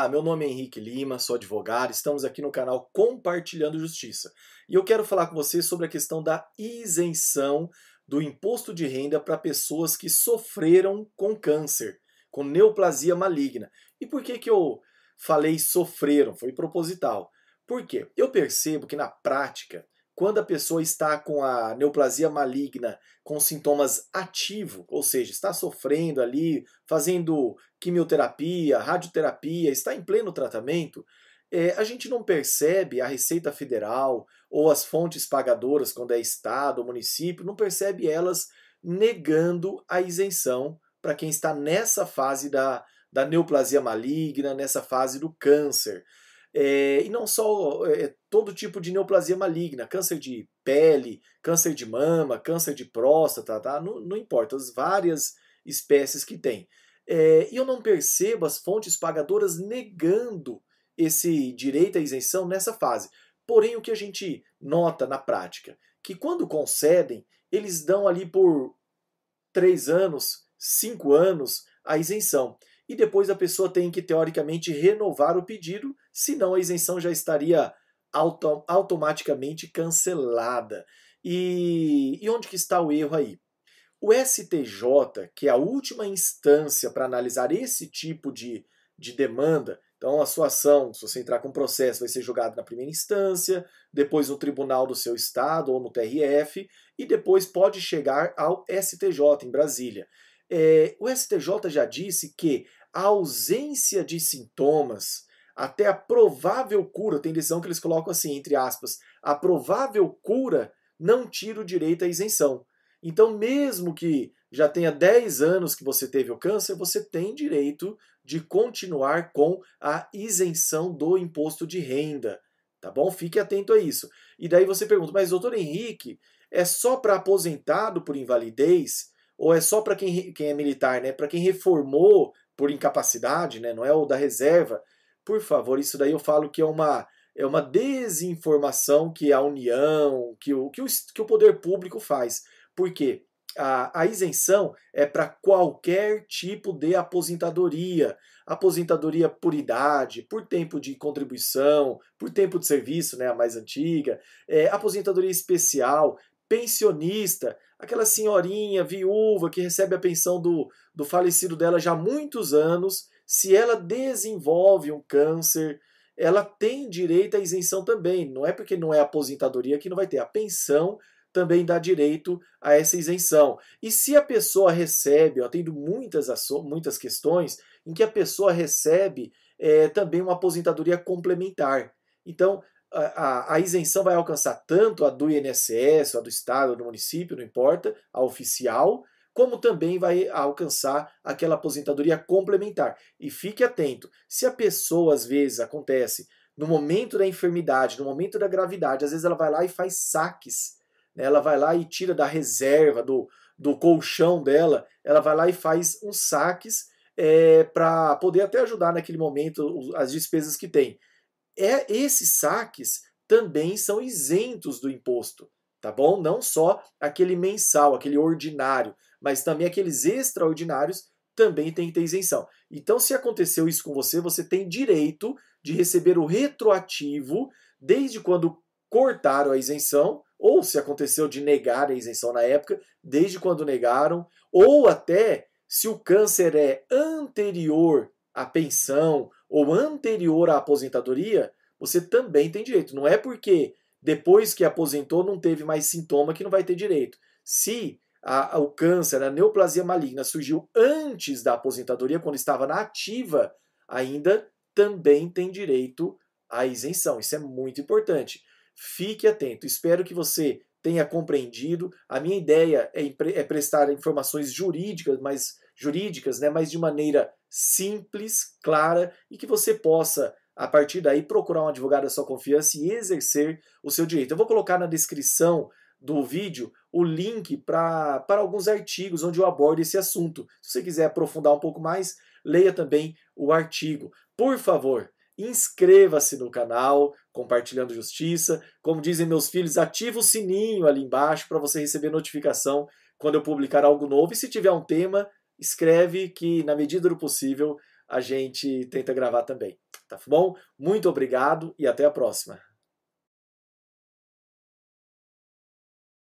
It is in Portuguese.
Ah, meu nome é Henrique Lima, sou advogado, estamos aqui no canal Compartilhando Justiça. E eu quero falar com você sobre a questão da isenção do imposto de renda para pessoas que sofreram com câncer, com neoplasia maligna. E por que, que eu falei sofreram? Foi proposital. Por quê? Eu percebo que na prática quando a pessoa está com a neoplasia maligna com sintomas ativos, ou seja, está sofrendo ali, fazendo quimioterapia, radioterapia, está em pleno tratamento, é, a gente não percebe a Receita Federal ou as fontes pagadoras, quando é Estado ou município, não percebe elas negando a isenção para quem está nessa fase da, da neoplasia maligna, nessa fase do câncer. É, e não só é, todo tipo de neoplasia maligna, câncer de pele, câncer de mama, câncer de próstata, tá? não, não importa, as várias espécies que tem. É, e eu não percebo as fontes pagadoras negando esse direito à isenção nessa fase. Porém, o que a gente nota na prática? Que quando concedem, eles dão ali por três anos, cinco anos a isenção e depois a pessoa tem que, teoricamente, renovar o pedido, senão a isenção já estaria auto automaticamente cancelada. E, e onde que está o erro aí? O STJ, que é a última instância para analisar esse tipo de, de demanda, então a sua ação, se você entrar com processo, vai ser julgada na primeira instância, depois no tribunal do seu estado ou no TRF, e depois pode chegar ao STJ em Brasília. É, o STJ já disse que a ausência de sintomas, até a provável cura, tem decisão que eles colocam assim, entre aspas, a provável cura não tira o direito à isenção. Então, mesmo que já tenha 10 anos que você teve o câncer, você tem direito de continuar com a isenção do imposto de renda. Tá bom? Fique atento a isso. E daí você pergunta, mas doutor Henrique, é só para aposentado por invalidez? Ou é só para quem, quem é militar, né? Para quem reformou por incapacidade, né? não é o da reserva. Por favor, isso daí eu falo que é uma, é uma desinformação que a União, que o, que o, que o poder público faz. Por quê? A, a isenção é para qualquer tipo de aposentadoria. Aposentadoria por idade, por tempo de contribuição, por tempo de serviço, né, a mais antiga, é, aposentadoria especial, pensionista, aquela senhorinha viúva que recebe a pensão do, do falecido dela já há muitos anos, se ela desenvolve um câncer, ela tem direito à isenção também. Não é porque não é aposentadoria que não vai ter. A pensão também dá direito a essa isenção. E se a pessoa recebe, eu atendo muitas, muitas questões em que a pessoa recebe é, também uma aposentadoria complementar. Então, a, a, isenção vai alcançar tanto a do INSS, a do Estado, do município, não importa, a oficial, como também vai alcançar aquela aposentadoria complementar. E fique atento, se a pessoa às vezes acontece no momento da enfermidade, no momento da gravidade, às vezes ela vai lá e faz saques, né? ela vai lá e tira da reserva, do, do colchão dela, ela vai lá e faz uns saques é, para poder até ajudar naquele momento as despesas que tem é, esses saques também são isentos do imposto, tá bom? Não só aquele mensal, aquele ordinário, mas também aqueles extraordinários também tem que ter isenção. Então, se aconteceu isso com você, você tem direito de receber o retroativo desde quando cortaram a isenção, ou se aconteceu de negar a isenção na época, desde quando negaram, ou até se o câncer é anterior à pensão ou anterior à aposentadoria, você também tem direito. Não é porque depois que aposentou não teve mais sintoma que não vai ter direito. Se a, o câncer, a neoplasia maligna surgiu antes da aposentadoria, quando estava na ativa, ainda também tem direito à isenção. Isso é muito importante. Fique atento. Espero que você tenha compreendido. A minha ideia é, é prestar informações jurídicas, mas jurídicas, né, mas de maneira simples, clara e que você possa a partir daí procurar um advogado da sua confiança e exercer o seu direito. Eu vou colocar na descrição do vídeo o link para alguns artigos onde eu abordo esse assunto. Se você quiser aprofundar um pouco mais, leia também o artigo. Por favor, inscreva-se no canal, compartilhando justiça. Como dizem meus filhos, ativa o sininho ali embaixo para você receber notificação quando eu publicar algo novo. E se tiver um tema, escreve que, na medida do possível, a gente tenta gravar também. Tá bom? Muito obrigado e até a próxima.